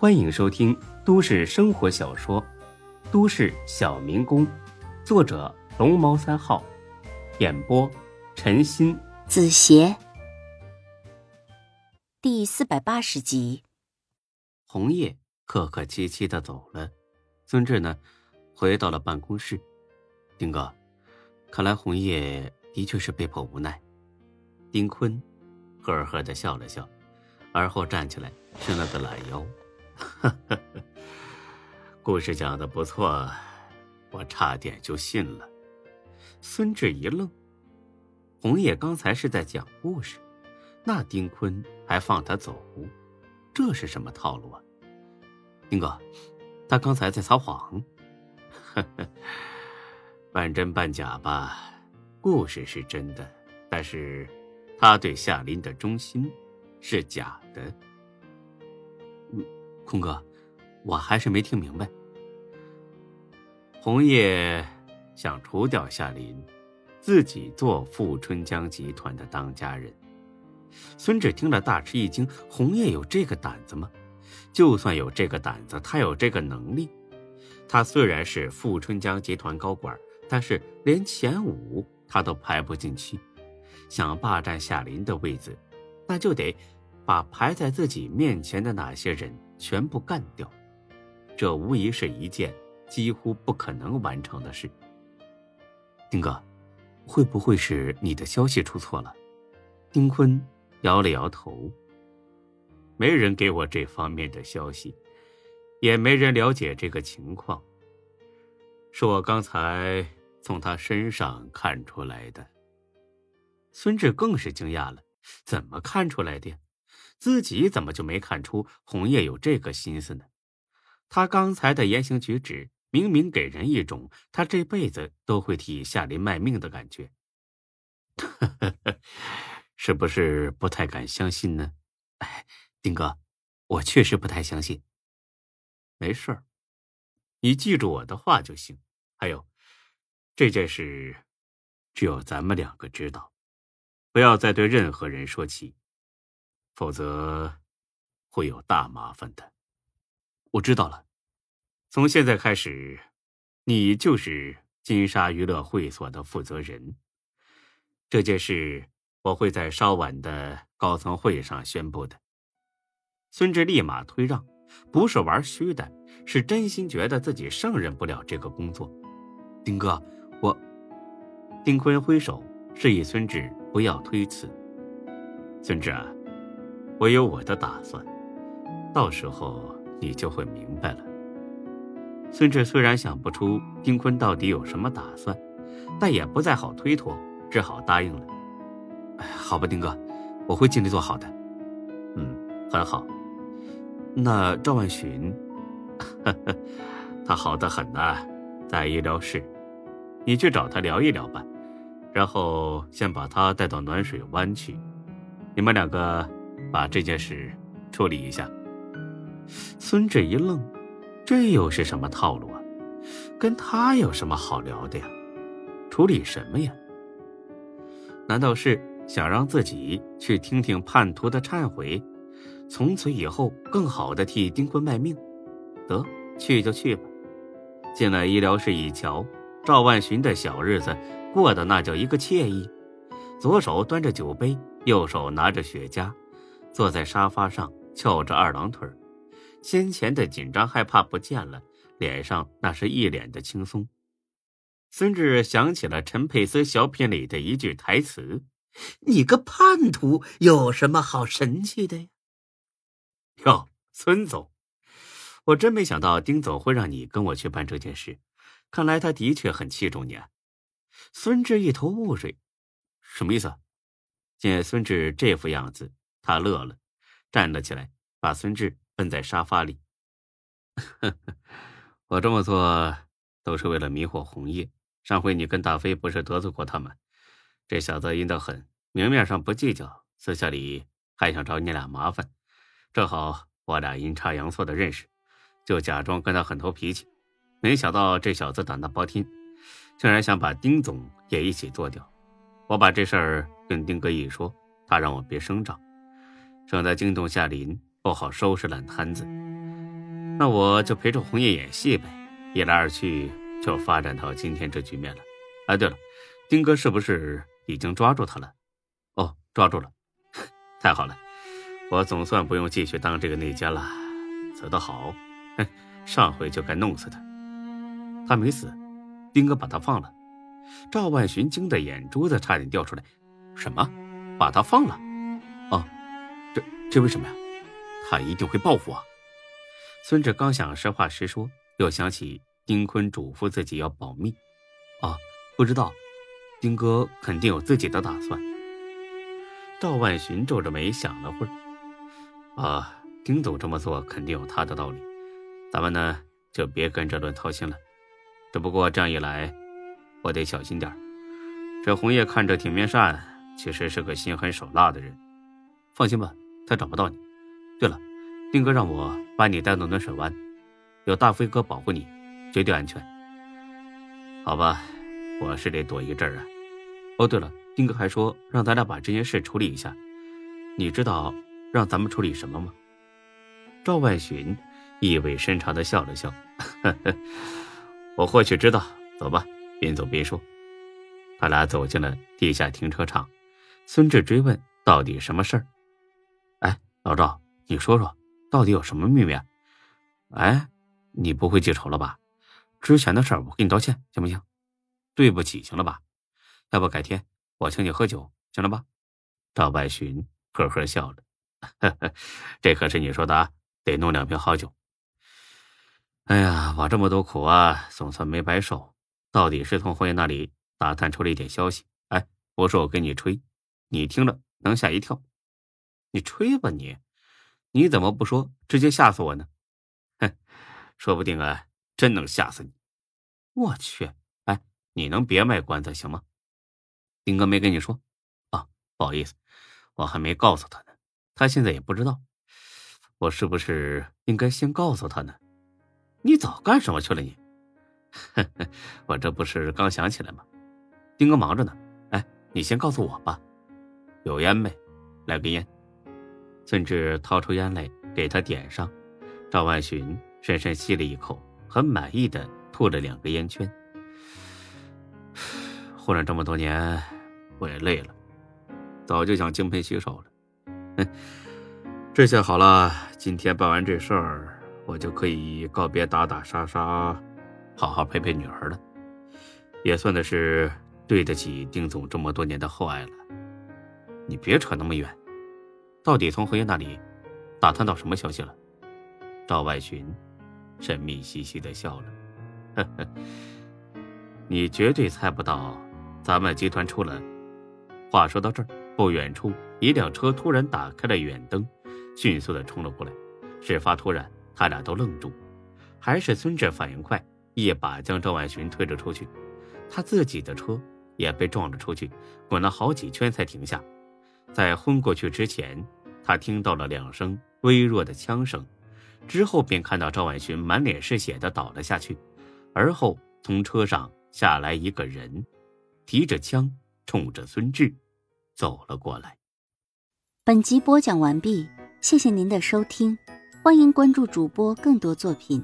欢迎收听都市生活小说《都市小民工》，作者龙猫三号，演播陈鑫、子邪，第四百八十集。红叶客客气气的走了，孙志呢，回到了办公室。丁哥，看来红叶的确是被迫无奈。丁坤呵呵的笑了笑，而后站起来伸了个懒腰。故事讲的不错，我差点就信了。孙志一愣，红叶刚才是在讲故事，那丁坤还放他走，这是什么套路啊？丁哥，他刚才在撒谎。呵 呵半真半假吧，故事是真的，但是他对夏林的忠心是假的。空哥，我还是没听明白。红叶想除掉夏林，自己做富春江集团的当家人。孙志听了大吃一惊：红叶有这个胆子吗？就算有这个胆子，他有这个能力。他虽然是富春江集团高管，但是连前五他都排不进去。想霸占夏林的位子，那就得把排在自己面前的那些人。全部干掉，这无疑是一件几乎不可能完成的事。丁哥，会不会是你的消息出错了？丁坤摇了摇头。没人给我这方面的消息，也没人了解这个情况。是我刚才从他身上看出来的。孙志更是惊讶了，怎么看出来的？自己怎么就没看出红叶有这个心思呢？他刚才的言行举止，明明给人一种他这辈子都会替夏林卖命的感觉。是不是不太敢相信呢？哎，丁哥，我确实不太相信。没事儿，你记住我的话就行。还有，这件事只有咱们两个知道，不要再对任何人说起。否则，会有大麻烦的。我知道了，从现在开始，你就是金沙娱乐会所的负责人。这件事我会在稍晚的高层会议上宣布的。孙志立马推让，不是玩虚的，是真心觉得自己胜任不了这个工作。丁哥，我……丁坤挥手示意孙志不要推辞。孙志啊。我有我的打算，到时候你就会明白了。孙志虽然想不出丁坤到底有什么打算，但也不再好推脱，只好答应了。好吧，丁哥，我会尽力做好的。嗯，很好。那赵万寻，他好的很呐，在医疗室，你去找他聊一聊吧，然后先把他带到暖水湾去，你们两个。把这件事处理一下。孙志一愣，这又是什么套路啊？跟他有什么好聊的呀？处理什么呀？难道是想让自己去听听叛徒的忏悔，从此以后更好的替丁坤卖命？得去就去吧。进了医疗室一瞧，赵万寻的小日子过得那叫一个惬意，左手端着酒杯，右手拿着雪茄。坐在沙发上，翘着二郎腿先前的紧张害怕不见了，脸上那是一脸的轻松。孙志想起了陈佩斯小品里的一句台词：“你个叛徒有什么好神气的呀？”哟，孙总，我真没想到丁总会让你跟我去办这件事，看来他的确很器重你。啊。孙志一头雾水，什么意思？见孙志这副样子。他乐了，站了起来，把孙志摁在沙发里。我这么做都是为了迷惑红叶。上回你跟大飞不是得罪过他们？这小子阴得很，明面上不计较，私下里还想找你俩麻烦。正好我俩阴差阳错的认识，就假装跟他很投脾气。没想到这小子胆大包天，竟然想把丁总也一起做掉。我把这事儿跟丁哥一说，他让我别声张。省得惊动夏林，不好收拾烂摊子。那我就陪着红叶演戏呗。一来二去，就发展到今天这局面了。哎，对了，丁哥是不是已经抓住他了？哦，抓住了，太好了，我总算不用继续当这个内奸了。走得好，上回就该弄死他。他没死，丁哥把他放了。赵万寻惊得眼珠子差点掉出来。什么？把他放了？哦，这为什么呀？他一定会报复啊！孙志刚想实话实说，又想起丁坤嘱咐自己要保密。啊，不知道，丁哥肯定有自己的打算。赵万寻皱着眉想了会儿。啊，丁总这么做肯定有他的道理，咱们呢就别跟这乱操心了。只不过这样一来，我得小心点这红叶看着挺面善，其实是个心狠手辣的人。放心吧，他找不到你。对了，丁哥让我把你带到暖水湾，有大飞哥保护你，绝对安全。好吧，我是得躲一阵啊。哦，对了，丁哥还说让咱俩把这件事处理一下。你知道让咱们处理什么吗？赵万寻意味深长的笑了笑。呵 呵我或许知道，走吧。边走边说，他俩走进了地下停车场。孙志追问：“到底什么事儿？”老赵，你说说，到底有什么秘密？哎，你不会记仇了吧？之前的事儿我给你道歉，行不行？对不起，行了吧？要不改天我请你喝酒，行了吧？赵白寻呵呵笑了，呵呵，这可是你说的啊，得弄两瓶好酒。哎呀，我这么多苦啊，总算没白受。到底是从红叶那里打探出了一点消息。哎，不是我跟你吹，你听了能吓一跳。你吹吧你，你怎么不说，直接吓死我呢？哼，说不定啊，真能吓死你。我去，哎，你能别卖关子行吗？丁哥没跟你说啊？不好意思，我还没告诉他呢，他现在也不知道。我是不是应该先告诉他呢？你早干什么去了？你，我这不是刚想起来吗？丁哥忙着呢。哎，你先告诉我吧。有烟没？来根烟。孙志掏出烟来给他点上。赵万寻深深吸了一口，很满意的吐了两个烟圈。混了这么多年，我也累了，早就想金盆洗手了。这下好了，今天办完这事儿。我就可以告别打打杀杀，好好陪陪女儿了，也算的是对得起丁总这么多年的厚爱了。你别扯那么远，到底从何叶那里打探到什么消息了？赵万寻神秘兮兮的笑了，呵呵，你绝对猜不到，咱们集团出了。话说到这儿，不远处一辆车突然打开了远灯，迅速的冲了过来，事发突然。他俩都愣住，还是孙志反应快，一把将赵万寻推了出去，他自己的车也被撞了出去，滚了好几圈才停下。在昏过去之前，他听到了两声微弱的枪声，之后便看到赵万寻满脸是血的倒了下去，而后从车上下来一个人，提着枪冲着孙志走了过来。本集播讲完毕，谢谢您的收听。欢迎关注主播更多作品。